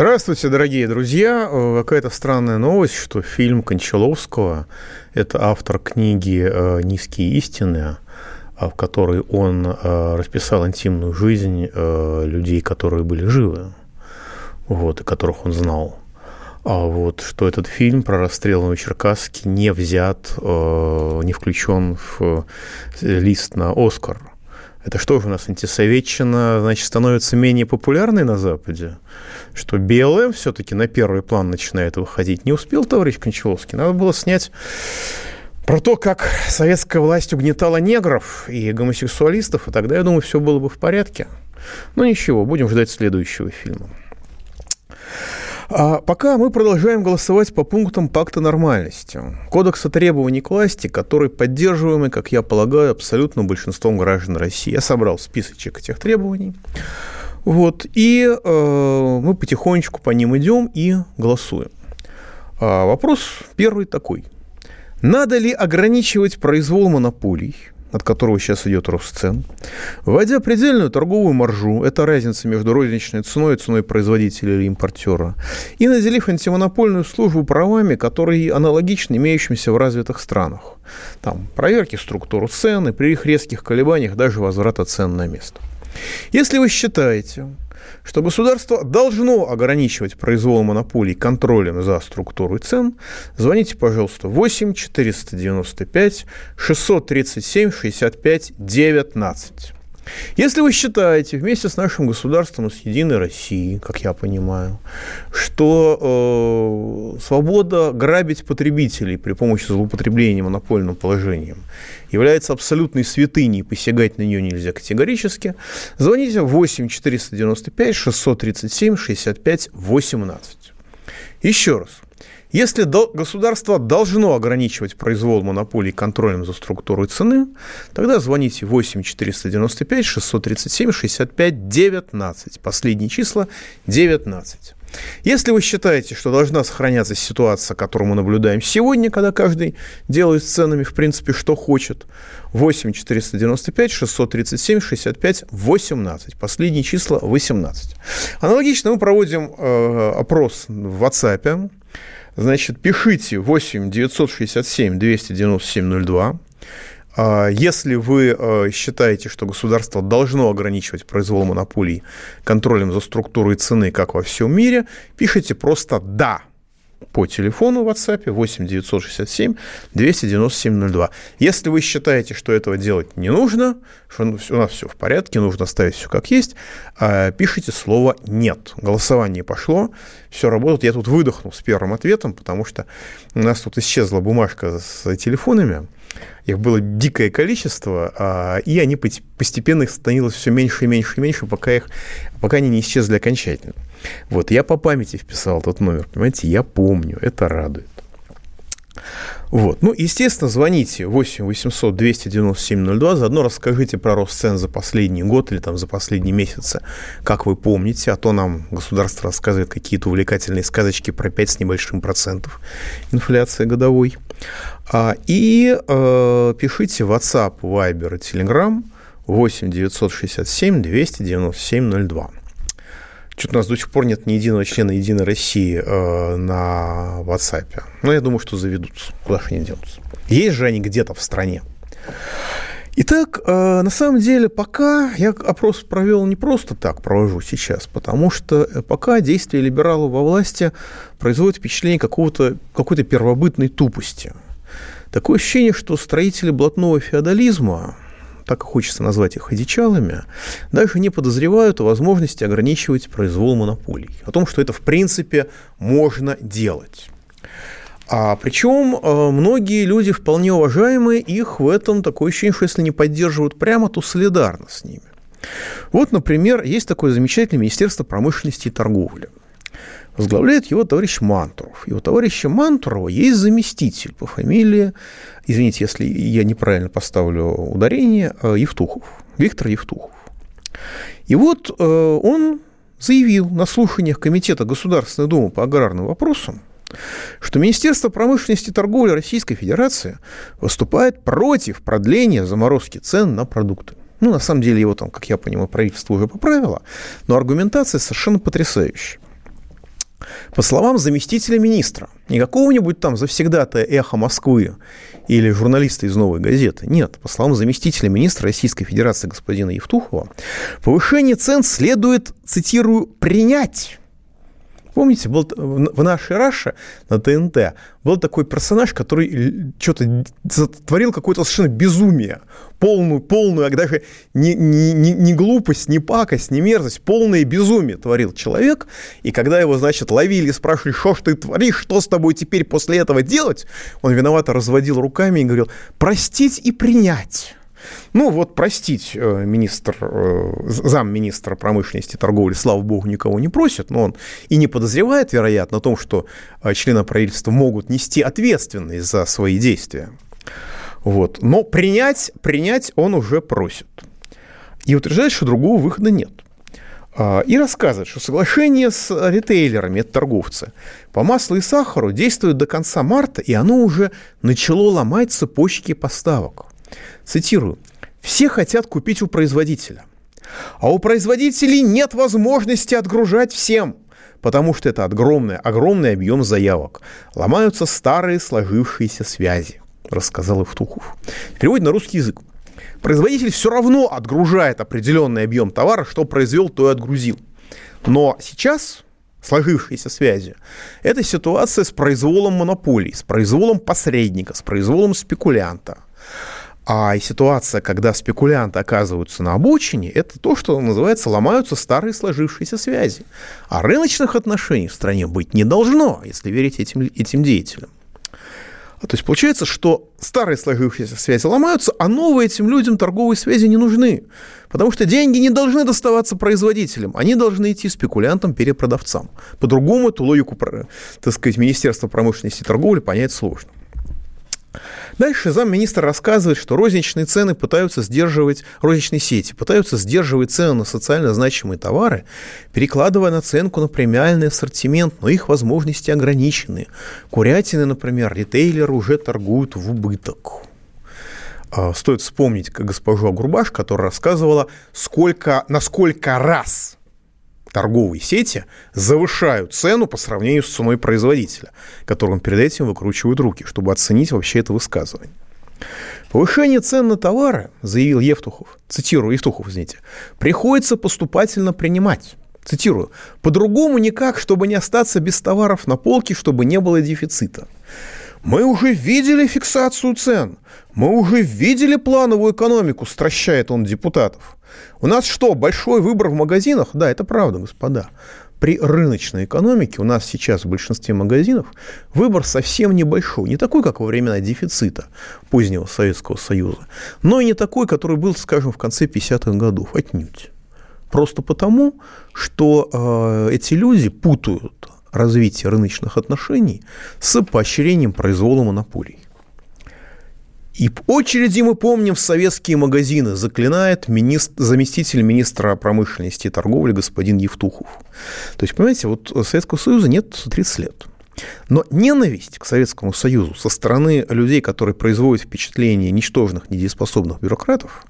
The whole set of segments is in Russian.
Здравствуйте, дорогие друзья. Э, Какая-то странная новость, что фильм Кончаловского, это автор книги э, «Низкие истины», а, в которой он э, расписал интимную жизнь людей, которые были живы, вот, и которых он знал. А вот что этот фильм про расстрел Новочеркасске не взят, не включен в лист на Оскар. Это что же у нас, антисоветчина, значит, становится менее популярной на Западе? Что БЛМ все-таки на первый план начинает выходить. Не успел товарищ Кончаловский? Надо было снять про то, как советская власть угнетала негров и гомосексуалистов, и тогда, я думаю, все было бы в порядке. Но ничего, будем ждать следующего фильма. А пока мы продолжаем голосовать по пунктам пакта нормальности. Кодекса требований к власти, который поддерживаемый, как я полагаю, абсолютно большинством граждан России. Я собрал списочек этих требований. Вот, и э, мы потихонечку по ним идем и голосуем. А вопрос первый такой. Надо ли ограничивать произвол монополий – от которого сейчас идет рост цен, вводя предельную торговую маржу, это разница между розничной ценой и ценой производителя или импортера, и наделив антимонопольную службу правами, которые аналогичны имеющимся в развитых странах. Там проверки структуры цен и при их резких колебаниях даже возврата цен на место. Если вы считаете, что государство должно ограничивать произвол монополий контролем за структурой цен, звоните, пожалуйста, 8 495 637 65 19. Если вы считаете вместе с нашим государством с Единой Россией, как я понимаю, что э, свобода грабить потребителей при помощи злоупотребления монопольным положением является абсолютной святыней, посягать на нее нельзя категорически, звоните 8 495 637 65 18. Еще раз. Если государство должно ограничивать произвол монополий контролем за структурой цены, тогда звоните 8 495 637 65 19. Последние числа 19. Если вы считаете, что должна сохраняться ситуация, которую мы наблюдаем сегодня, когда каждый делает с ценами, в принципе, что хочет, 8 495 637 65 18. Последние числа 18. Аналогично мы проводим э, опрос в WhatsApp. Значит, пишите 8 967 297 02. Если вы э, считаете, что государство должно ограничивать произвол монополий контролем за структурой цены, как во всем мире, пишите просто «да» по телефону в WhatsApp 8 967 297 02. Если вы считаете, что этого делать не нужно, что у нас все в порядке, нужно оставить все как есть, а, пишите слово «нет». Голосование пошло, все работает. Я тут выдохнул с первым ответом, потому что у нас тут исчезла бумажка с телефонами, их было дикое количество, а, и они постепенно их становилось все меньше и меньше и меньше, пока, их, пока они не исчезли окончательно. Вот, я по памяти вписал тот номер, понимаете, я помню, это радует. Вот. Ну, естественно, звоните 8 800 297 02, заодно расскажите про рост цен за последний год или там за последние месяцы, как вы помните, а то нам государство рассказывает какие-то увлекательные сказочки про 5 с небольшим процентов инфляции годовой. А, и э, пишите в WhatsApp, Viber и Telegram 8 967 297 02. Что-то у нас до сих пор нет ни единого члена Единой России э, на WhatsApp. Но я думаю, что заведутся. Куда же они денутся? Есть же они где-то в стране. Итак, э, на самом деле, пока я опрос провел не просто так, провожу сейчас, потому что пока действия либералов во власти производят впечатление какого-то, какой-то первобытной тупости. Такое ощущение, что строители блатного феодализма, так и хочется назвать их одичалами, даже не подозревают о возможности ограничивать произвол монополий, о том, что это в принципе можно делать. А причем э, многие люди, вполне уважаемые, их в этом такое ощущение, что если не поддерживают прямо, то солидарно с ними. Вот, например, есть такое замечательное Министерство промышленности и торговли. Возглавляет его товарищ Мантуров. И у товарища Мантурова есть заместитель по фамилии, извините, если я неправильно поставлю ударение, э, Евтухов, Виктор Евтухов. И вот э, он заявил на слушаниях Комитета Государственной Думы по аграрным вопросам, что Министерство промышленности и торговли Российской Федерации выступает против продления заморозки цен на продукты. Ну, на самом деле, его там, как я понимаю, правительство уже поправило, но аргументация совершенно потрясающая. По словам заместителя министра, не какого-нибудь там завсегда-то эхо Москвы или журналиста из «Новой газеты». Нет, по словам заместителя министра Российской Федерации господина Евтухова, повышение цен следует, цитирую, «принять». Помните, был в нашей Раше на ТНТ был такой персонаж, который что-то творил какое-то совершенно безумие, полную, полную, а даже не, не, не, глупость, не пакость, не мерзость, полное безумие творил человек. И когда его, значит, ловили спрашивали, что ж ты творишь, что с тобой теперь после этого делать, он виновато разводил руками и говорил, простить и принять. Ну, вот простить э, министр, э, замминистра промышленности и торговли, слава богу, никого не просит, но он и не подозревает, вероятно, о том, что э, члены правительства могут нести ответственность за свои действия. Вот. Но принять, принять он уже просит. И утверждает, что другого выхода нет. А, и рассказывает, что соглашение с ритейлерами, это торговцы, по маслу и сахару действует до конца марта, и оно уже начало ломать цепочки поставок. Цитирую. «Все хотят купить у производителя, а у производителей нет возможности отгружать всем, потому что это огромный, огромный объем заявок. Ломаются старые сложившиеся связи», рассказал Евтухов. В на русский язык. Производитель все равно отгружает определенный объем товара, что произвел, то и отгрузил. Но сейчас сложившиеся связи. Это ситуация с произволом монополий, с произволом посредника, с произволом спекулянта. А ситуация, когда спекулянты оказываются на обочине, это то, что называется ломаются старые сложившиеся связи. А рыночных отношений в стране быть не должно, если верить этим, этим деятелям. А то есть получается, что старые сложившиеся связи ломаются, а новые этим людям торговые связи не нужны. Потому что деньги не должны доставаться производителям, они должны идти спекулянтам, перепродавцам. По-другому эту логику, так сказать, Министерства промышленности и торговли понять сложно. Дальше замминистра рассказывает, что розничные цены пытаются сдерживать, розничные сети пытаются сдерживать цены на социально значимые товары, перекладывая наценку на премиальный ассортимент, но их возможности ограничены. Курятины, например, ритейлеры уже торгуют в убыток. А, стоит вспомнить госпожу Агурбаш, которая рассказывала, сколько, на сколько раз торговые сети завышают цену по сравнению с ценой производителя, которым перед этим выкручивают руки, чтобы оценить вообще это высказывание. Повышение цен на товары, заявил Евтухов, цитирую, Евтухов, извините, приходится поступательно принимать. Цитирую, по-другому никак, чтобы не остаться без товаров на полке, чтобы не было дефицита. Мы уже видели фиксацию цен. Мы уже видели плановую экономику, стращает он депутатов. У нас что, большой выбор в магазинах? Да, это правда, господа. При рыночной экономике у нас сейчас в большинстве магазинов выбор совсем небольшой. Не такой, как во времена дефицита позднего Советского Союза, но и не такой, который был, скажем, в конце 50-х годов. Отнюдь. Просто потому, что э, эти люди путают развития рыночных отношений с поощрением произвола монополий. И очереди мы помним в советские магазины, заклинает министр, заместитель министра промышленности и торговли господин Евтухов. То есть, понимаете, вот Советского Союза нет 30 лет. Но ненависть к Советскому Союзу со стороны людей, которые производят впечатление ничтожных, недееспособных бюрократов,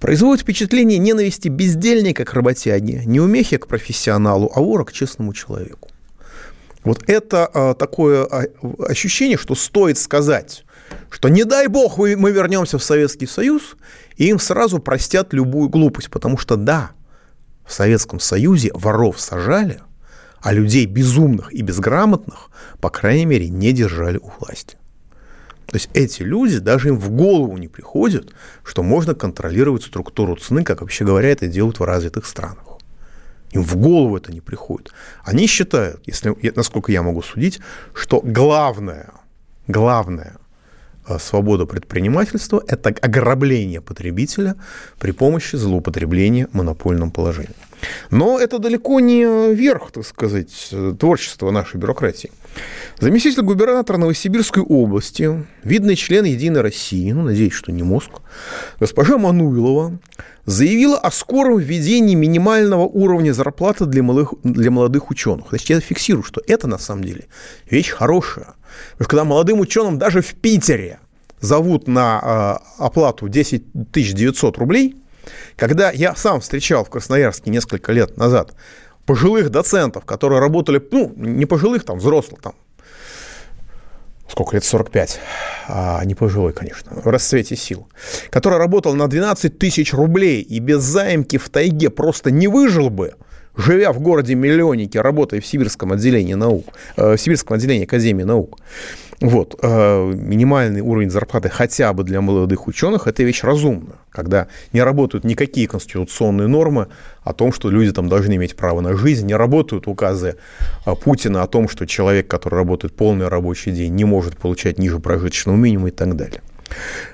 производит впечатление ненависти бездельника к работяге, неумехи к профессионалу, а вора к честному человеку. Вот это а, такое а, ощущение, что стоит сказать, что не дай бог мы вернемся в Советский Союз, и им сразу простят любую глупость, потому что да, в Советском Союзе воров сажали, а людей безумных и безграмотных, по крайней мере, не держали у власти. То есть эти люди, даже им в голову не приходит, что можно контролировать структуру цены, как вообще говоря, это делают в развитых странах. Им в голову это не приходит. Они считают, если, насколько я могу судить, что главное, главное э, свобода предпринимательства – это ограбление потребителя при помощи злоупотребления монопольным положением. Но это далеко не верх, так сказать, творчества нашей бюрократии. Заместитель губернатора Новосибирской области, видный член «Единой России», ну, надеюсь, что не мозг, госпожа Мануилова заявила о скором введении минимального уровня зарплаты для, малых, для молодых ученых. Значит, я фиксирую, что это на самом деле вещь хорошая. Потому что когда молодым ученым даже в Питере зовут на э, оплату 10 900 рублей, когда я сам встречал в Красноярске несколько лет назад пожилых доцентов, которые работали, ну, не пожилых, там, взрослых, там, сколько лет, 45, а не пожилой, конечно, в расцвете сил, который работал на 12 тысяч рублей и без заимки в тайге просто не выжил бы, живя в городе миллионнике, работая в Сибирском отделении наук, э, в Сибирском отделении Академии наук. Вот, э, минимальный уровень зарплаты хотя бы для молодых ученых – это вещь разумная, когда не работают никакие конституционные нормы о том, что люди там должны иметь право на жизнь, не работают указы э, Путина о том, что человек, который работает полный рабочий день, не может получать ниже прожиточного минимума и так далее.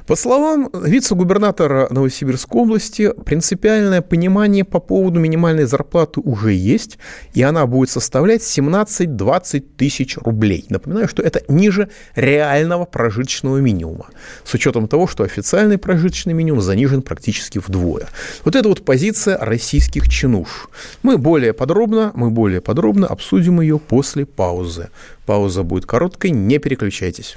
По словам вице-губернатора Новосибирской области, принципиальное понимание по поводу минимальной зарплаты уже есть, и она будет составлять 17-20 тысяч рублей. Напоминаю, что это ниже реального прожиточного минимума, с учетом того, что официальный прожиточный минимум занижен практически вдвое. Вот это вот позиция российских чинуш. Мы более подробно, мы более подробно обсудим ее после паузы. Пауза будет короткой, не переключайтесь.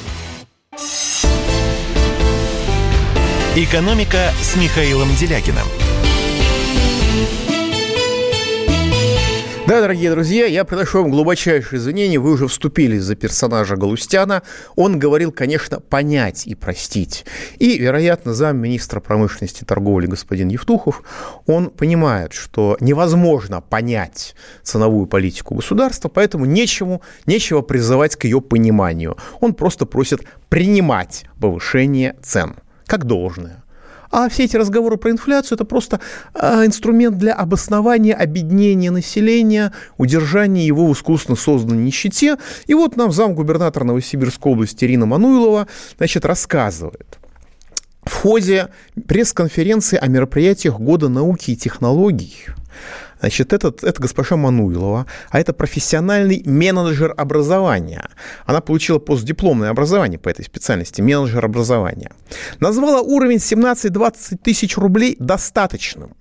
«Экономика» с Михаилом Делякиным. Да, дорогие друзья, я приношу вам глубочайшие извинения. Вы уже вступили за персонажа Галустяна. Он говорил, конечно, понять и простить. И, вероятно, замминистра промышленности и торговли господин Евтухов, он понимает, что невозможно понять ценовую политику государства, поэтому нечему, нечего призывать к ее пониманию. Он просто просит принимать повышение цен как должное. А все эти разговоры про инфляцию – это просто а, инструмент для обоснования обеднения населения, удержания его в искусственно созданной нищете. И вот нам замгубернатора Новосибирской области Ирина Мануилова значит, рассказывает. В ходе пресс-конференции о мероприятиях Года науки и технологий Значит, этот, это госпожа Мануилова, а это профессиональный менеджер образования. Она получила постдипломное образование по этой специальности, менеджер образования. Назвала уровень 17-20 тысяч рублей достаточным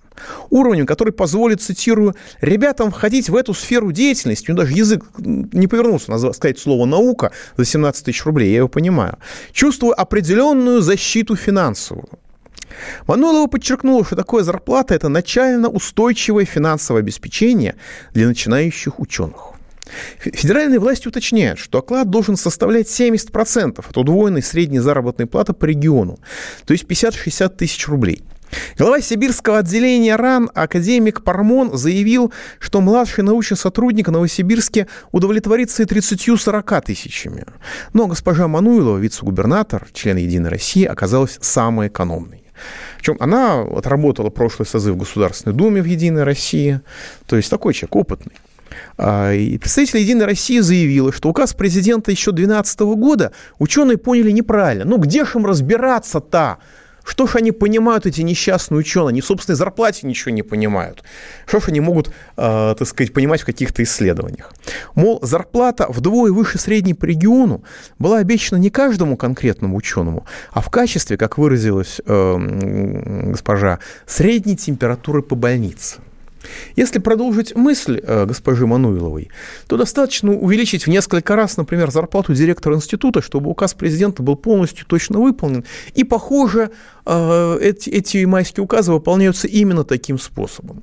уровнем, который позволит, цитирую, ребятам входить в эту сферу деятельности, у него даже язык не повернулся назвать, сказать слово «наука» за 17 тысяч рублей, я его понимаю, чувствую определенную защиту финансовую. Мануилова подчеркнула, что такое зарплата – это начально устойчивое финансовое обеспечение для начинающих ученых. Федеральные власти уточняют, что оклад должен составлять 70% от удвоенной средней заработной платы по региону, то есть 50-60 тысяч рублей. Глава сибирского отделения РАН, академик Пармон, заявил, что младший научный сотрудник Новосибирске удовлетворится и 30-40 тысячами. Но госпожа Мануилова, вице-губернатор, член «Единой России», оказалась самой экономной. Причем она отработала прошлый созыв в Государственной Думе в «Единой России», то есть такой человек опытный. А, и представитель «Единой России» заявила, что указ президента еще 2012 года ученые поняли неправильно. Ну где же им разбираться-то? Что ж они понимают, эти несчастные ученые? Они в собственной зарплате ничего не понимают. Что ж они могут, э, так сказать, понимать в каких-то исследованиях? Мол, зарплата вдвое выше средней по региону была обещана не каждому конкретному ученому, а в качестве, как выразилась э, госпожа, средней температуры по больнице. Если продолжить мысль э, госпожи Мануиловой, то достаточно увеличить в несколько раз, например, зарплату директора института, чтобы указ президента был полностью точно выполнен. И, похоже, э, эти, эти майские указы выполняются именно таким способом.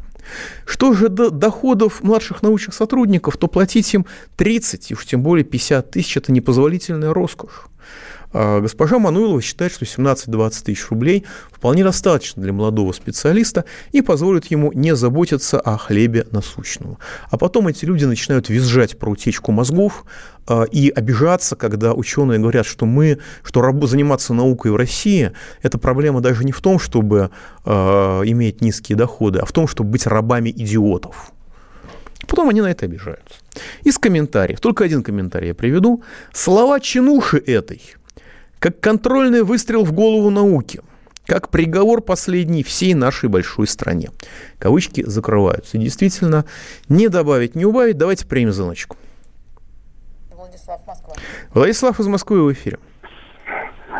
Что же до доходов младших научных сотрудников, то платить им 30, и уж тем более 50 тысяч – это непозволительная роскошь. А госпожа Мануилова считает, что 17-20 тысяч рублей вполне достаточно для молодого специалиста и позволит ему не заботиться о хлебе насущном. А потом эти люди начинают визжать про утечку мозгов а, и обижаться, когда ученые говорят, что мы, что заниматься наукой в России, это проблема даже не в том, чтобы а, иметь низкие доходы, а в том, чтобы быть рабами идиотов. Потом они на это обижаются. Из комментариев, только один комментарий я приведу. Слова чинуши этой – как контрольный выстрел в голову науки, как приговор последний всей нашей большой стране. Кавычки закрываются. действительно, не добавить, не убавить. Давайте примем звоночку. Владислав, Москва. Владислав из Москвы в эфире.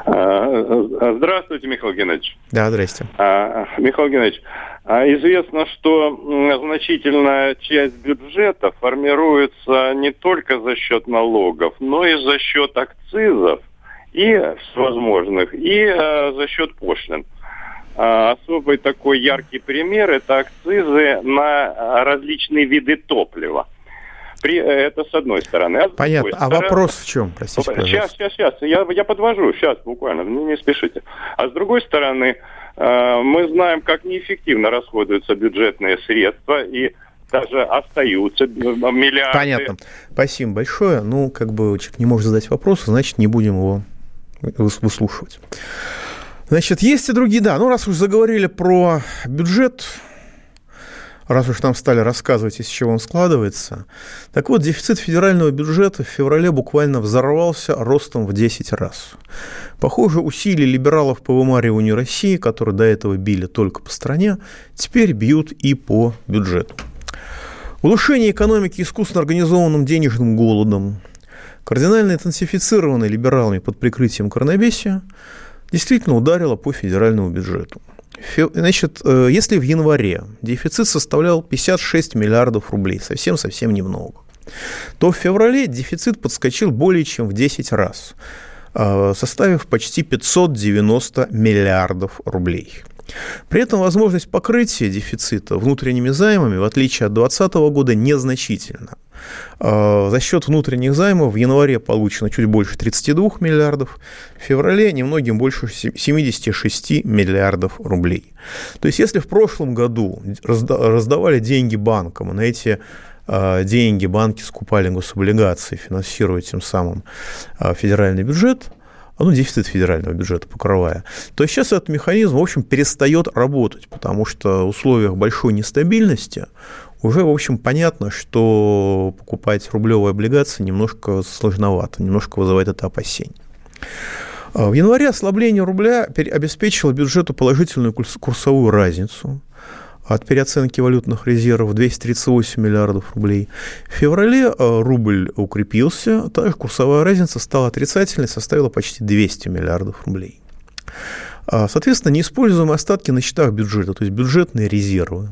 А, здравствуйте, Михаил Геннадьевич. Да, здрасте. А, Михаил Геннадьевич, а известно, что значительная часть бюджета формируется не только за счет налогов, но и за счет акцизов и всевозможных, и э, за счет пошлин. А, особый такой яркий пример – это акцизы на различные виды топлива. При, это с одной стороны. А Понятно. А стороны, вопрос в чем? Простите, пожалуйста. Сейчас, сейчас, сейчас. Я, я подвожу. Сейчас, буквально. Не, не спешите. А с другой стороны, э, мы знаем, как неэффективно расходуются бюджетные средства. И даже остаются миллиарды. Понятно. Спасибо большое. Ну, как бы человек не может задать вопрос, значит, не будем его выслушивать. Значит, есть и другие, да, ну раз уж заговорили про бюджет, раз уж нам стали рассказывать, из чего он складывается. Так вот, дефицит федерального бюджета в феврале буквально взорвался ростом в 10 раз. Похоже, усилия либералов по вымариванию России, которые до этого били только по стране, теперь бьют и по бюджету. Улучшение экономики искусственно организованным денежным голодом, кардинально интенсифицированной либералами под прикрытием коронабесия, действительно ударила по федеральному бюджету. Значит, э, если в январе дефицит составлял 56 миллиардов рублей, совсем-совсем немного, то в феврале дефицит подскочил более чем в 10 раз, э, составив почти 590 миллиардов рублей. При этом возможность покрытия дефицита внутренними займами, в отличие от 2020 года, незначительна. А, за счет внутренних займов в январе получено чуть больше 32 миллиардов, в феврале немногим больше 76 миллиардов рублей. То есть если в прошлом году раздавали деньги банкам, на эти а, деньги банки скупали гособлигации, финансируя тем самым а, федеральный бюджет, ну, дефицит федерального бюджета покрывая, то сейчас этот механизм, в общем, перестает работать, потому что в условиях большой нестабильности уже, в общем, понятно, что покупать рублевые облигации немножко сложновато, немножко вызывает это опасение. А, в январе ослабление рубля обеспечило бюджету положительную курсовую разницу от переоценки валютных резервов 238 миллиардов рублей. В феврале а, рубль укрепился, также курсовая разница стала отрицательной, составила почти 200 миллиардов рублей. А, соответственно, неиспользуемые остатки на счетах бюджета, то есть бюджетные резервы,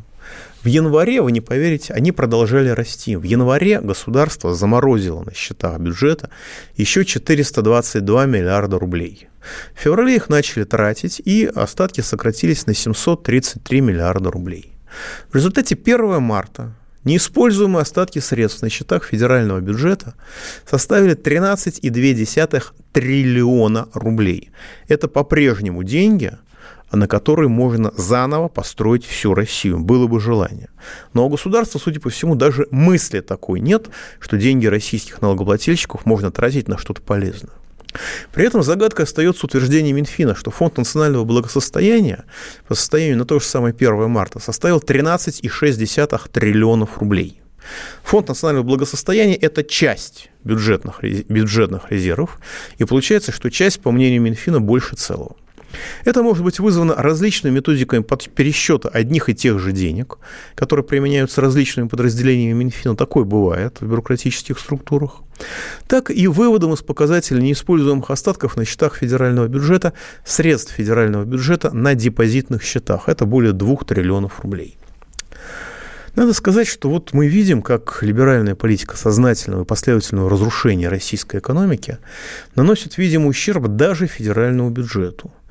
в январе, вы не поверите, они продолжали расти. В январе государство заморозило на счетах бюджета еще 422 миллиарда рублей. В феврале их начали тратить, и остатки сократились на 733 миллиарда рублей. В результате 1 марта неиспользуемые остатки средств на счетах федерального бюджета составили 13,2 триллиона рублей. Это по-прежнему деньги – на которой можно заново построить всю Россию. Было бы желание. Но у государства, судя по всему, даже мысли такой нет, что деньги российских налогоплательщиков можно тратить на что-то полезное. При этом загадка остается утверждение Минфина, что Фонд национального благосостояния по состоянию на то же самое 1 марта составил 13,6 триллионов рублей. Фонд национального благосостояния – это часть бюджетных, бюджетных резервов, и получается, что часть, по мнению Минфина, больше целого. Это может быть вызвано различными методиками пересчета одних и тех же денег, которые применяются различными подразделениями Минфина. Такое бывает в бюрократических структурах. Так и выводом из показателей неиспользуемых остатков на счетах федерального бюджета средств федерального бюджета на депозитных счетах. Это более 2 триллионов рублей. Надо сказать, что вот мы видим, как либеральная политика сознательного и последовательного разрушения российской экономики наносит видимый ущерб даже федеральному бюджету –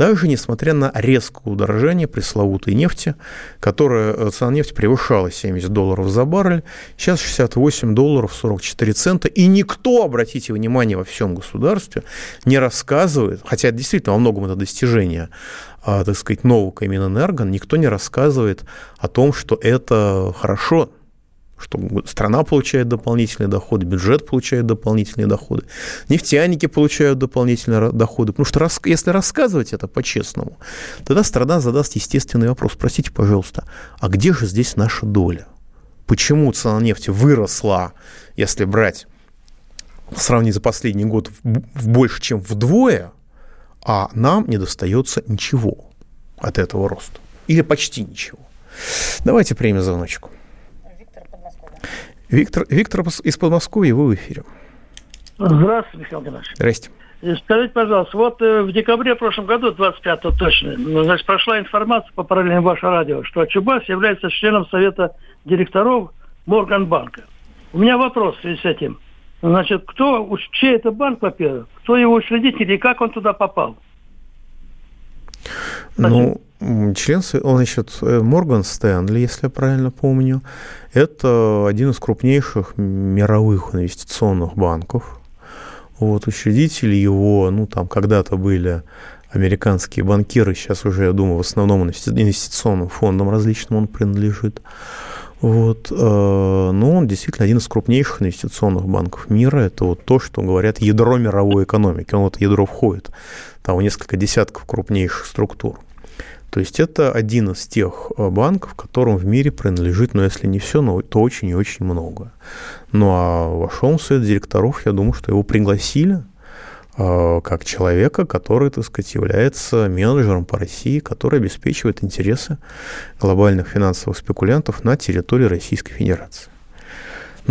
даже несмотря на резкое удорожание пресловутой нефти, которая, э, цена нефти превышала 70 долларов за баррель, сейчас 68 долларов 44 цента, и никто, обратите внимание, во всем государстве не рассказывает, хотя действительно во многом это достижение, так сказать, нового Минэнерго, никто не рассказывает о том, что это хорошо, что страна получает дополнительные доходы, бюджет получает дополнительные доходы, нефтяники получают дополнительные доходы. Потому что если рассказывать это по-честному, тогда страна задаст естественный вопрос. Простите, пожалуйста, а где же здесь наша доля? Почему цена нефти выросла, если брать, сравнить за последний год, в больше, чем вдвое, а нам не достается ничего от этого роста? Или почти ничего? Давайте примем звоночку. Виктор, Виктор из Подмосковья, вы в эфире. Здравствуйте, Михаил Геннадьевич. Здрасте. Э, скажите, пожалуйста, вот э, в декабре прошлом году, 25-го точно, ну, значит, прошла информация по параллельно ваше радио, что Чубайс является членом совета директоров Морганбанка. У меня вопрос в связи с этим. Значит, кто, чей это банк, во-первых, кто его учредитель и как он туда попал? Ну, член, он, значит, э, Морган Стэнли, если я правильно помню, это один из крупнейших мировых инвестиционных банков. Вот, учредители его, ну, там когда-то были американские банкиры, сейчас уже, я думаю, в основном инвестиционным фондам различным он принадлежит. Вот, э, но он действительно один из крупнейших инвестиционных банков мира. Это вот то, что говорят ядро мировой экономики. Он в это ядро входит. Там несколько десятков крупнейших структур. То есть это один из тех э, банков, которым в мире принадлежит, ну, если не все, но то очень и очень много. Ну, а вошел в совет директоров, я думаю, что его пригласили как человека, который, так сказать, является менеджером по России, который обеспечивает интересы глобальных финансовых спекулянтов на территории Российской Федерации.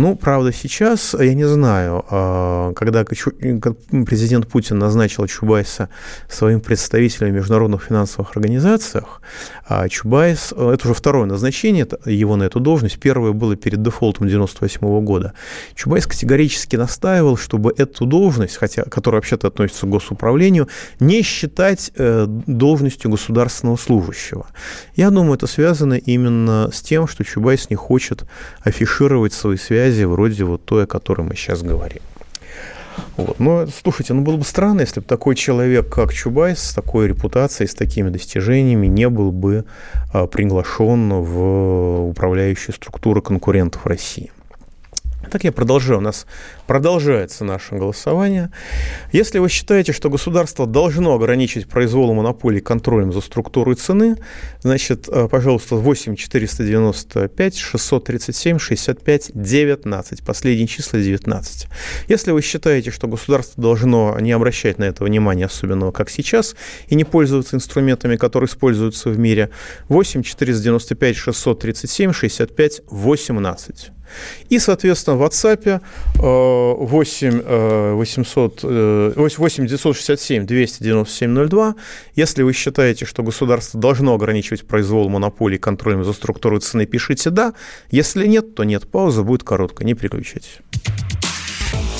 Ну, правда, сейчас, я не знаю, а, когда президент Путин назначил Чубайса своим представителем в международных финансовых организациях, а Чубайс, это уже второе назначение его на эту должность, первое было перед дефолтом 98 года. Чубайс категорически настаивал, чтобы эту должность, хотя, которая вообще-то относится к госуправлению, не считать э, должностью государственного служащего. Я думаю, это связано именно с тем, что Чубайс не хочет афишировать свои связи связи вроде вот той, о которой мы сейчас говорим. Вот. Но, слушайте, ну было бы странно, если бы такой человек, как Чубайс, с такой репутацией, с такими достижениями не был бы а, приглашен в управляющие структуры конкурентов России. Так я продолжаю. У нас продолжается наше голосование. Если вы считаете, что государство должно ограничить произвол монополий контролем за структурой цены, значит, э, пожалуйста, 8 495 637 65 19. Последние числа 19. Если вы считаете, что государство должно не обращать на это внимания особенного, как сейчас, и не пользоваться инструментами, которые используются в мире, 8 495 637 65 18. И, соответственно, в WhatsApp 8, 800, 8 967 297 02. Если вы считаете, что государство должно ограничивать произвол монополии контролем за структурой цены, пишите «да». Если нет, то нет. Пауза будет короткая, не переключайтесь.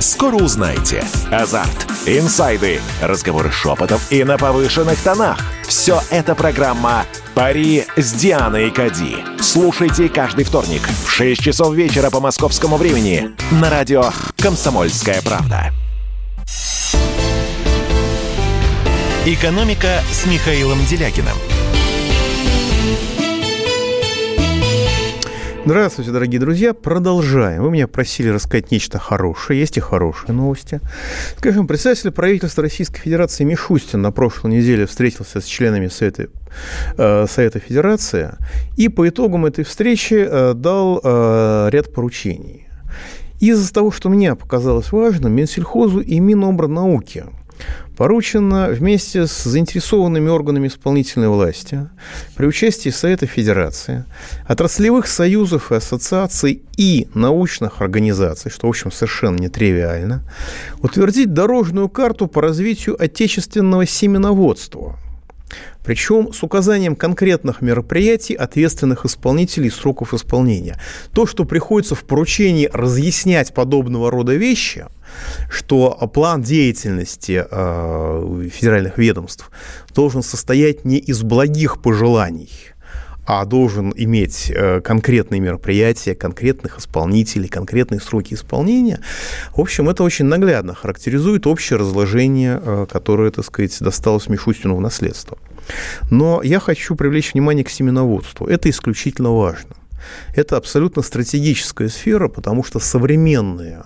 Скоро узнаете. Азарт, инсайды, разговоры шепотов и на повышенных тонах. Все это программа «Пари с Дианой Кади». Слушайте каждый вторник в 6 часов вечера по московскому времени на радио «Комсомольская правда». «Экономика» с Михаилом Делякиным – Здравствуйте, дорогие друзья. Продолжаем. Вы меня просили рассказать нечто хорошее. Есть и хорошие новости. Скажем, представитель правительства Российской Федерации Мишустин на прошлой неделе встретился с членами Совета, э, Совета Федерации и по итогам этой встречи э, дал э, ряд поручений. Из-за того, что мне показалось важным, Минсельхозу и Минобрнауки поручено вместе с заинтересованными органами исполнительной власти при участии Совета Федерации, отраслевых союзов и ассоциаций и научных организаций, что, в общем, совершенно нетривиально, утвердить дорожную карту по развитию отечественного семеноводства – причем с указанием конкретных мероприятий, ответственных исполнителей сроков исполнения. То, что приходится в поручении разъяснять подобного рода вещи, что план деятельности э, федеральных ведомств должен состоять не из благих пожеланий, а должен иметь э, конкретные мероприятия, конкретных исполнителей, конкретные сроки исполнения. В общем, это очень наглядно характеризует общее разложение, э, которое, так сказать, досталось Мишустину в наследство. Но я хочу привлечь внимание к семеноводству. Это исключительно важно. Это абсолютно стратегическая сфера, потому что современные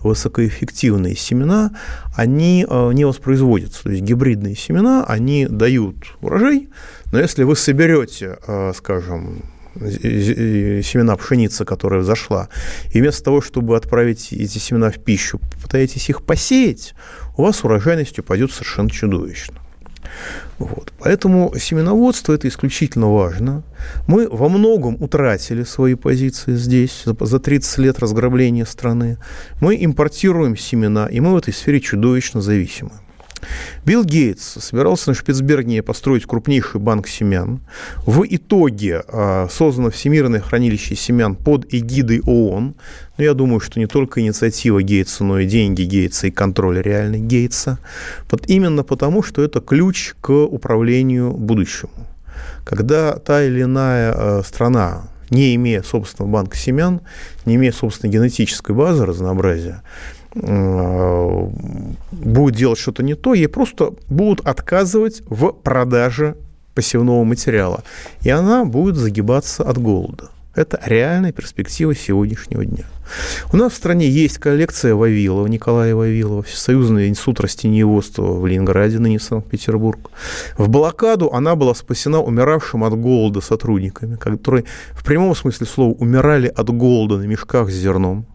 высокоэффективные семена, они э, не воспроизводятся. То есть гибридные семена, они дают урожай, но если вы соберете, э, скажем, семена пшеницы, которая взошла, и вместо того, чтобы отправить эти семена в пищу, попытаетесь их посеять, у вас урожайность упадет совершенно чудовищно. Вот. Поэтому семеноводство – это исключительно важно. Мы во многом утратили свои позиции здесь за 30 лет разграбления страны. Мы импортируем семена, и мы в этой сфере чудовищно зависимы. Билл Гейтс собирался на Шпицбергене построить крупнейший банк семян. В итоге а, создано Всемирное хранилище семян под эгидой ООН. Но я думаю, что не только инициатива Гейтса, но и деньги Гейтса и контроль реальный Гейтса. Вот именно потому, что это ключ к управлению будущему. Когда та или иная а, страна не имея собственного банка семян, не имея собственной генетической базы разнообразия, будет делать что-то не то, ей просто будут отказывать в продаже посевного материала. И она будет загибаться от голода. Это реальная перспектива сегодняшнего дня. У нас в стране есть коллекция Вавилова, Николая Вавилова, Всесоюзный институт растениеводства в Ленинграде, ныне Санкт-Петербург. В блокаду она была спасена умиравшим от голода сотрудниками, которые в прямом смысле слова умирали от голода на мешках с зерном.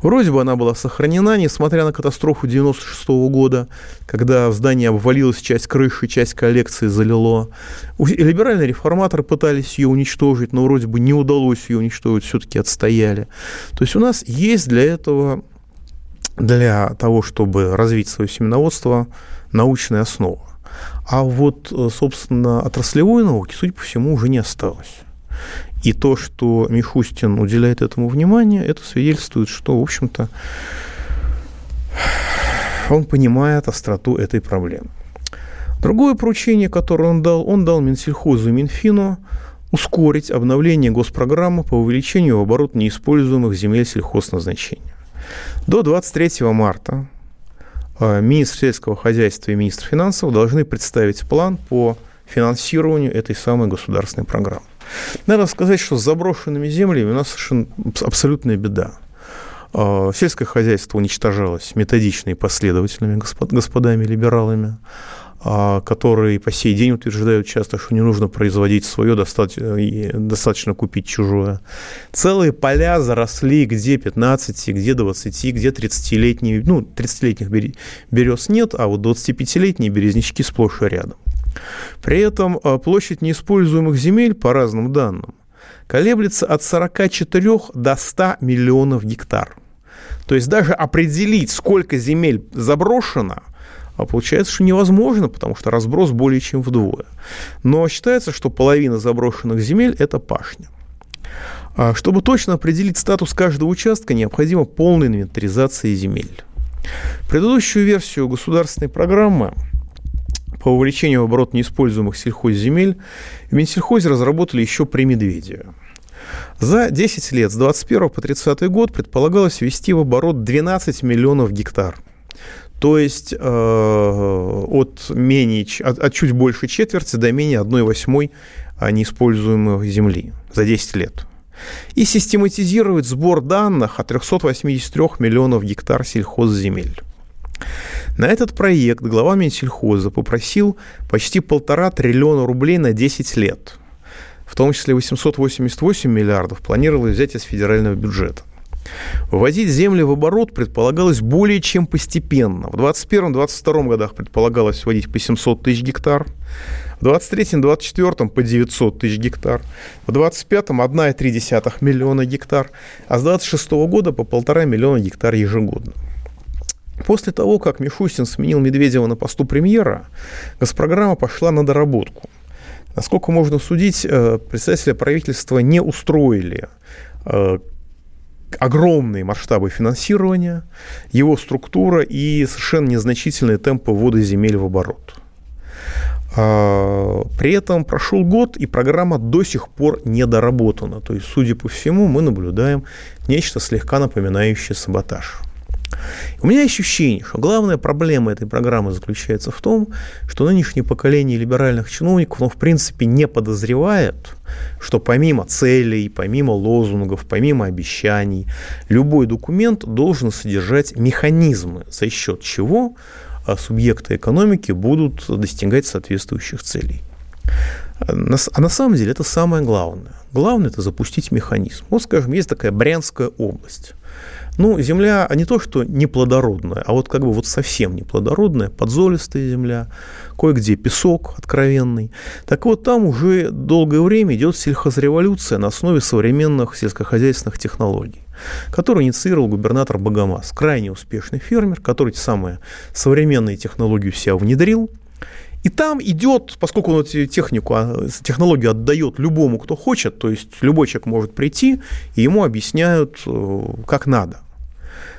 Вроде бы она была сохранена, несмотря на катастрофу 96 года, когда в здании обвалилась часть крыши, часть коллекции залило. Либеральные реформаторы пытались ее уничтожить, но вроде бы не удалось ее уничтожить, все-таки отстояли. То есть у нас есть для этого, для того, чтобы развить свое семеноводство, научная основа. А вот, э, собственно, отраслевой науки, судя по всему, уже не осталось. И то, что Мишустин уделяет этому внимание, это свидетельствует, что, в общем-то, он понимает остроту этой проблемы. Другое поручение, которое он дал, он дал Минсельхозу и Минфину ускорить обновление госпрограммы по увеличению в оборот неиспользуемых земель сельхозназначения. До 23 марта э, министр сельского хозяйства и министр финансов должны представить план по финансированию этой самой государственной программы. Надо сказать, что с заброшенными землями у нас совершенно абсолютная беда. А, сельское хозяйство уничтожалось методично и последовательными господ, господами-либералами, а, которые по сей день утверждают часто, что не нужно производить свое, достаточно, достаточно купить чужое. Целые поля заросли где 15, где 20, где 30-летние, ну, 30-летних берез нет, а вот 25-летние березнячки сплошь и рядом. При этом а, площадь неиспользуемых земель, по разным данным, колеблется от 44 до 100 миллионов гектар. То есть даже определить, сколько земель заброшено, а получается, что невозможно, потому что разброс более чем вдвое. Но считается, что половина заброшенных земель – это пашня. А чтобы точно определить статус каждого участка, необходима полная инвентаризация земель. Предыдущую версию государственной программы по увеличению в оборот неиспользуемых сельхозземель в Минсельхозе разработали еще при Медведеве. За 10 лет, с 21 по 30 год, предполагалось ввести в оборот 12 миллионов гектар. То есть э, от, менее, от, от чуть больше четверти до менее 1 восьмой неиспользуемой земли за 10 лет. И систематизировать сбор данных о 383 миллионов гектар сельхозземель. На этот проект глава Минсельхоза попросил почти полтора триллиона рублей на 10 лет. В том числе 888 миллиардов планировалось взять из федерального бюджета. Вводить земли в оборот предполагалось более чем постепенно. В 2021-2022 годах предполагалось вводить по 700 тысяч гектар, в 23-24 по 900 тысяч гектар, в 25-м 1,3 миллиона гектар, а с 26 года по полтора миллиона гектар ежегодно. После того, как Мишустин сменил Медведева на посту премьера, госпрограмма пошла на доработку. Насколько можно судить, э, представители правительства не устроили э, огромные масштабы финансирования, его структура и совершенно незначительные темпы ввода земель в оборот. А, при этом прошел год, и программа до сих пор не доработана. То есть, судя по всему, мы наблюдаем нечто слегка напоминающее саботаж. У меня ощущение, что главная проблема этой программы заключается в том, что нынешнее поколение либеральных чиновников, ну, в принципе, не подозревает, что помимо целей, помимо лозунгов, помимо обещаний, любой документ должен содержать механизмы, за счет чего а, субъекты экономики будут достигать соответствующих целей. А на самом деле это самое главное. Главное – это запустить механизм. Вот, скажем, есть такая Брянская область. Ну, земля не то, что неплодородная, а вот как бы вот совсем неплодородная, подзолистая земля, кое-где песок откровенный. Так вот, там уже долгое время идет сельхозреволюция на основе современных сельскохозяйственных технологий которую инициировал губернатор Богомаз, крайне успешный фермер, который эти самые современные технологии в себя внедрил, и там идет, поскольку он эту технику, а, технологию отдает любому, кто хочет, то есть любой человек может прийти, и ему объясняют, э, как надо.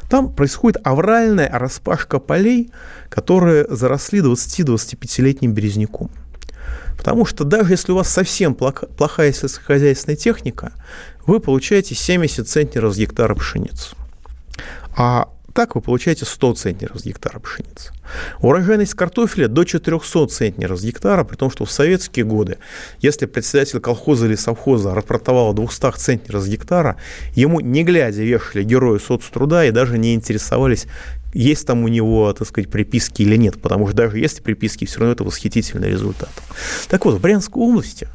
Там происходит авральная распашка полей, которые заросли 20-25-летним березняком. Потому что даже если у вас совсем плохая сельскохозяйственная техника, вы получаете 70 центнеров с гектара пшеницы. А так вы получаете 100 центнеров с гектара пшеницы. Урожайность картофеля до 400 центнеров с гектара, при том, что в советские годы, если председатель колхоза или совхоза рапортовал о 200 центнеров с гектара, ему не глядя вешали героя соцтруда и даже не интересовались, есть там у него, так сказать, приписки или нет, потому что даже если приписки, все равно это восхитительный результат. Так вот, в Брянской области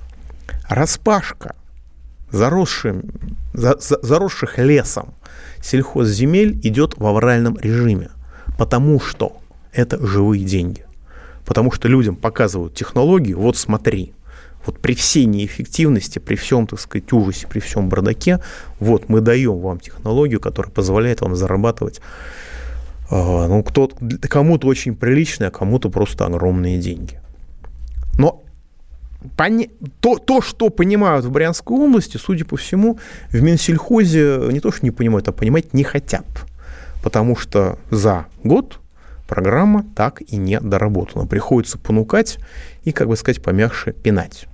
распашка заросшим, за, за, заросших лесом сельхозземель идет в авральном режиме, потому что это живые деньги. Потому что людям показывают технологию, вот смотри, вот при всей неэффективности, при всем, так сказать, ужасе, при всем бардаке, вот мы даем вам технологию, которая позволяет вам зарабатывать а, ну, кто, кому-то очень приличные, а кому-то просто огромные деньги. Но пони... то, то, что понимают в Брянской области, судя по всему, в Минсельхозе не то, что не понимают, а понимать не хотят. Потому что за год программа так и не доработана. Приходится понукать и, как бы сказать, помягче пинать.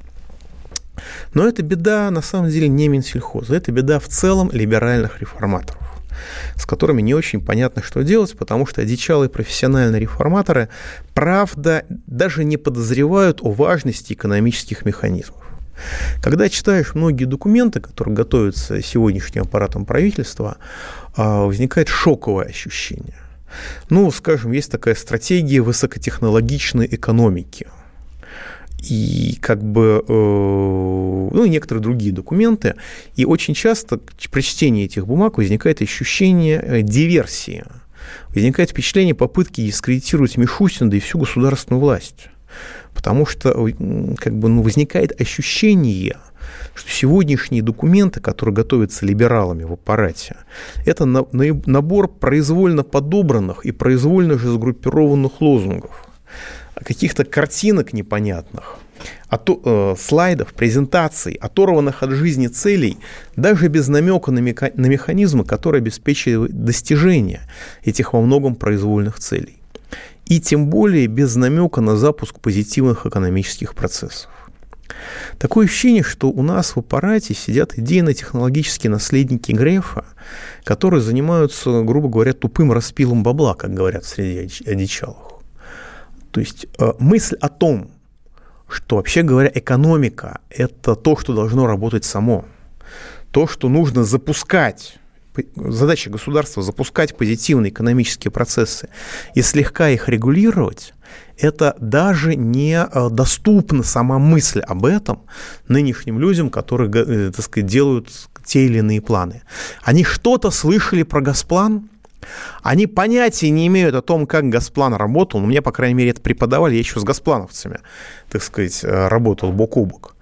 Но это беда, на самом деле, не Минсельхоза. Это беда в целом либеральных реформаторов с которыми не очень понятно, что делать, потому что одичалые профессиональные реформаторы, правда, даже не подозревают о важности экономических механизмов. Когда читаешь многие документы, которые готовятся сегодняшним аппаратом правительства, а, возникает шоковое ощущение. Ну, скажем, есть такая стратегия высокотехнологичной экономики – и как бы, э, ну, и некоторые другие документы. И очень часто при чтении этих бумаг возникает ощущение э, диверсии. Возникает впечатление попытки дискредитировать Мишустина, да и всю государственную власть. Потому что как бы, ну, возникает ощущение, что сегодняшние документы, которые готовятся либералами в аппарате, это набор произвольно подобранных и произвольно же сгруппированных лозунгов каких-то картинок непонятных, а то, э, слайдов, презентаций, оторванных от жизни целей, даже без намека на, мека- на механизмы, которые обеспечивают достижение этих во многом произвольных целей. И тем более без намека на запуск позитивных экономических процессов. Такое ощущение, что у нас в аппарате сидят идейно-технологические наследники Грефа, которые занимаются, грубо говоря, тупым распилом бабла, как говорят среди одичалых. То есть э, мысль о том, что вообще говоря, экономика – это то, что должно работать само, то, что нужно запускать задача государства запускать позитивные экономические процессы и слегка их регулировать, это даже не э, доступна сама мысль об этом нынешним людям, которые, э, так сказать, делают те или иные планы. Они что-то слышали про Газплан? Они понятия не имеют о том, как Газплан работал. Но мне, по крайней мере, это преподавали. Я еще с газплановцами, так сказать, э, работал бок о бок.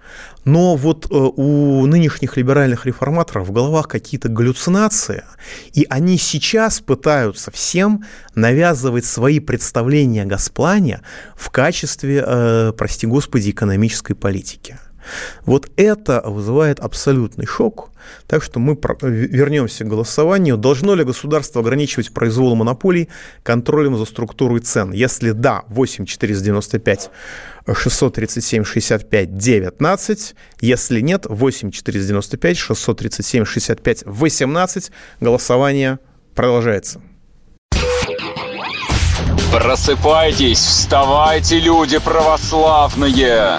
Но вот э, у нынешних либеральных реформаторов в головах какие-то галлюцинации, и они сейчас пытаются всем навязывать свои представления о Госплане в качестве, э, прости господи, экономической политики. Вот это вызывает абсолютный шок. Так что мы вернемся к голосованию. Должно ли государство ограничивать произвол монополий контролем за структурой цен? Если да, 8 495 637 65 19. Если нет, 8 495 637 65 18. Голосование продолжается. Просыпайтесь, вставайте, люди православные!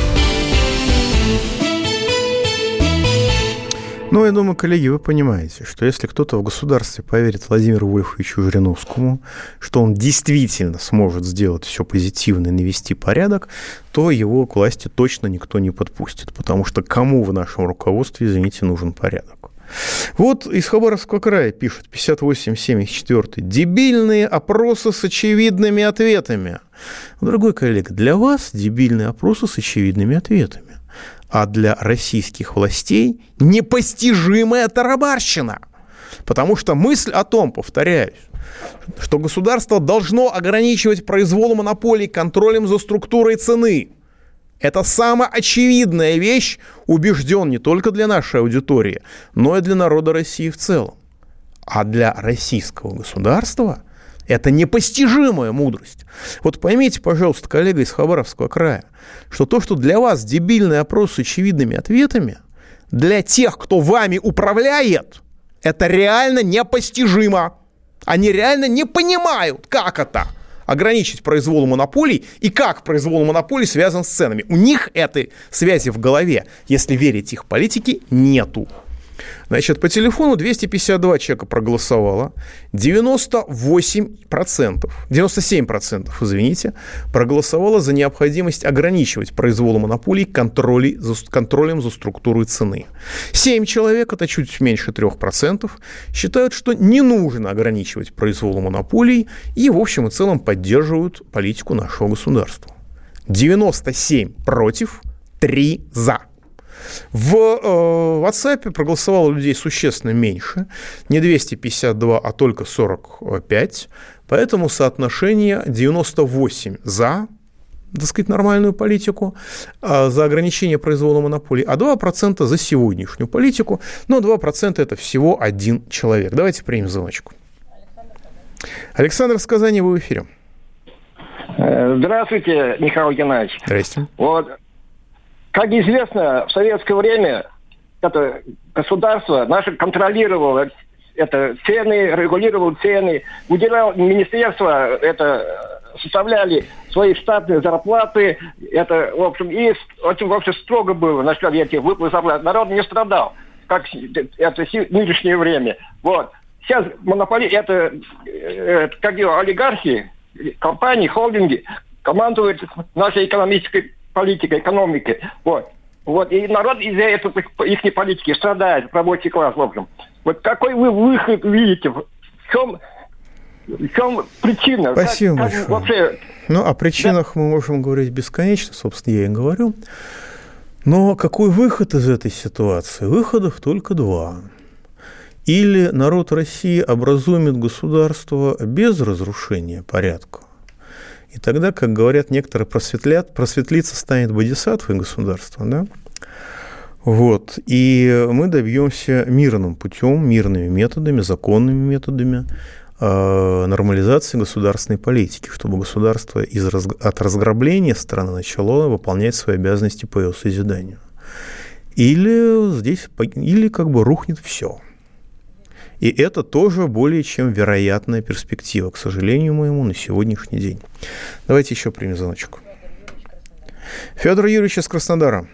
Ну, я думаю, коллеги, вы понимаете, что если кто-то в государстве поверит Владимиру Вольфовичу Жириновскому, что он действительно сможет сделать все позитивно и навести порядок, то его к власти точно никто не подпустит, потому что кому в нашем руководстве, извините, нужен порядок. Вот из Хабаровского края пишет 5874. Дебильные опросы с очевидными ответами. Дорогой коллега, для вас дебильные опросы с очевидными ответами а для российских властей непостижимая тарабарщина. Потому что мысль о том, повторяюсь, что государство должно ограничивать произвол монополий контролем за структурой цены. Это самая очевидная вещь, убежден не только для нашей аудитории, но и для народа России в целом. А для российского государства – это непостижимая мудрость. Вот поймите, пожалуйста, коллега из Хабаровского края, что то, что для вас дебильный опрос с очевидными ответами, для тех, кто вами управляет, это реально непостижимо. Они реально не понимают, как это ограничить произвол монополий и как произвол монополий связан с ценами. У них этой связи в голове, если верить их политике, нету. Значит, по телефону 252 человека проголосовало, 98%, 97%, извините, проголосовало за необходимость ограничивать произвол монополий контролей, контролем за структурой цены. 7 человек, это чуть меньше 3%, считают, что не нужно ограничивать произвол монополий и, в общем и целом, поддерживают политику нашего государства. 97 против, 3 за. В э, WhatsApp проголосовало людей существенно меньше, не 252, а только 45, поэтому соотношение 98 за, так сказать, нормальную политику, а за ограничение произвола монополий, а 2% за сегодняшнюю политику, но 2% это всего один человек. Давайте примем звоночку. Александр с Казани, вы в эфире. Э, здравствуйте, Михаил Геннадьевич. Здрасте. Вот как известно, в советское время это государство наше контролировало это цены, регулировало цены, уделял министерство, это составляли свои штатные зарплаты, это, в общем, и очень, в общем, строго было насчет этих выплат зарплат. Народ не страдал, как это нынешнее время. Вот. Сейчас монополия, это, это как его, олигархи, компании, холдинги командуют нашей экономической политика, экономики. Вот. Вот. И народ из-за этой их политики страдает, рабочий класс, в общем. Вот какой вы выход видите? В чем, в чем причина? Спасибо как, большое. Как вообще... Ну, о причинах да? мы можем говорить бесконечно, собственно, я и говорю. Но какой выход из этой ситуации? Выходов только два. Или народ России образумит государство без разрушения порядка, и тогда, как говорят некоторые, просветлят, просветлиться станет бодисаттвой государства, да? Вот. И мы добьемся мирным путем, мирными методами, законными методами э, нормализации государственной политики, чтобы государство из, от разграбления страны начало выполнять свои обязанности по ее созиданию. Или здесь, или как бы рухнет все. И это тоже более чем вероятная перспектива, к сожалению моему, на сегодняшний день. Давайте еще примем звоночек. Федор Юрьевич из Краснодара.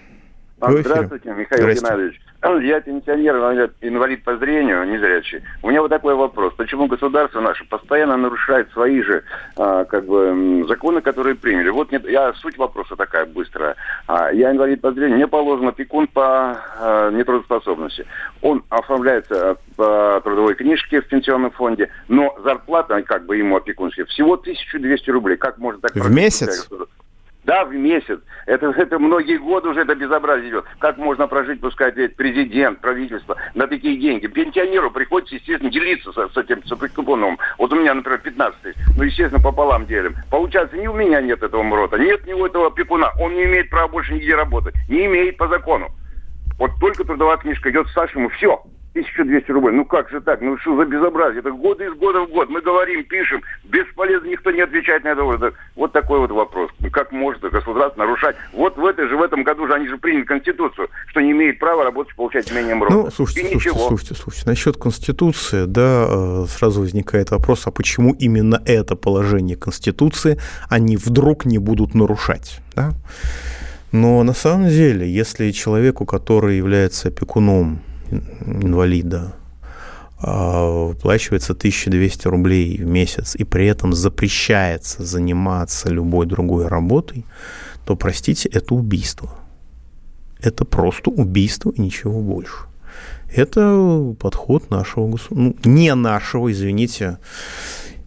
Здравствуйте, Михаил Здравствуйте. Геннадьевич. Я пенсионер, инвалид по зрению, незрячий. У меня вот такой вопрос. Почему государство наше постоянно нарушает свои же а, как бы, законы, которые приняли? Вот нет, я, суть вопроса такая быстрая. А, я инвалид по зрению, мне положено опекун по а, нетрудоспособности. Он оформляется по трудовой книжке в пенсионном фонде, но зарплата, как бы ему опекунская, всего 1200 рублей. Как можно так... В месяц? Да, в месяц. Это, это многие годы уже это безобразие идет. Как можно прожить, пускай ведь президент, правительство на такие деньги? Пенсионеру приходится, естественно, делиться с, с этим с. Вот у меня, например, 15 тысяч. Ну, естественно, пополам делим. Получается, ни у меня нет этого МРОТа, нет ни у этого опекуна. Он не имеет права больше нигде работать. Не имеет по закону. Вот только трудовая книжка идет старшему, все. 1200 рублей. Ну как же так? Ну что за безобразие? Это годы из года в год. Мы говорим, пишем. Бесполезно, никто не отвечает на это. Вот такой вот вопрос. Ну как может государство нарушать? Вот в этой же, в этом году же они же приняли Конституцию, что не имеет права работать, получать менее МРОД. Ну, слушайте, И слушайте, ничего. слушайте, слушайте. Насчет Конституции, да, э, сразу возникает вопрос, а почему именно это положение Конституции они вдруг не будут нарушать? Да? Но на самом деле, если человеку, который является опекуном инвалида а, выплачивается 1200 рублей в месяц, и при этом запрещается заниматься любой другой работой, то, простите, это убийство. Это просто убийство и ничего больше. Это подход нашего государства, ну, не нашего, извините,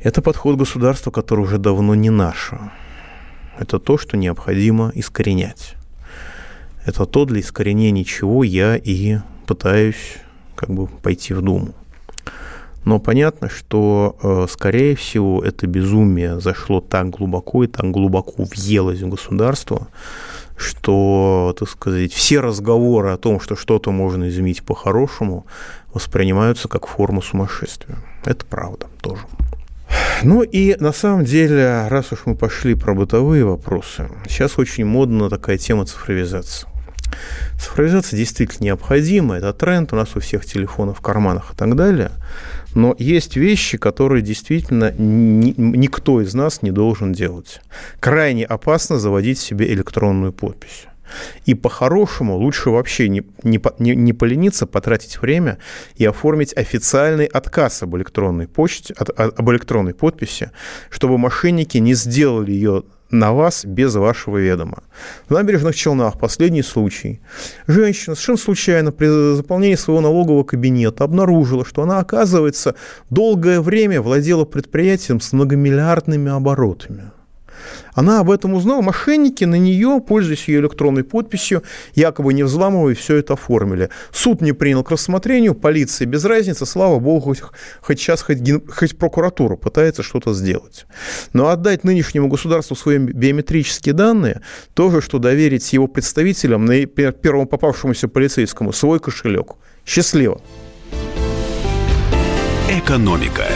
это подход государства, который уже давно не наше. Это то, что необходимо искоренять. Это то, для искоренения чего я и пытаюсь как бы пойти в Думу. Но понятно, что, э, скорее всего, это безумие зашло так глубоко и так глубоко въелось в государство, что, так сказать, все разговоры о том, что что-то можно изменить по-хорошему, воспринимаются как форма сумасшествия. Это правда тоже. Ну и на самом деле, раз уж мы пошли про бытовые вопросы, сейчас очень модна такая тема цифровизации. Цифровизация действительно необходима, это тренд, у нас у всех телефонов в карманах и так далее. Но есть вещи, которые действительно ни, никто из нас не должен делать. Крайне опасно заводить себе электронную подпись. И по-хорошему лучше вообще не, не, не, полениться, потратить время и оформить официальный отказ об электронной почте, от, об электронной подписи, чтобы мошенники не сделали ее на вас без вашего ведома. В набережных Челнах последний случай. Женщина совершенно случайно при заполнении своего налогового кабинета обнаружила, что она, оказывается, долгое время владела предприятием с многомиллиардными оборотами. Она об этом узнала, мошенники на нее, пользуясь ее электронной подписью, якобы не взламывая, все это оформили. Суд не принял к рассмотрению, полиция без разницы, слава богу, хоть, хоть сейчас хоть, хоть прокуратура пытается что-то сделать. Но отдать нынешнему государству свои биометрические данные, то же, что доверить его представителям, первому попавшемуся полицейскому, свой кошелек. Счастливо. Экономика.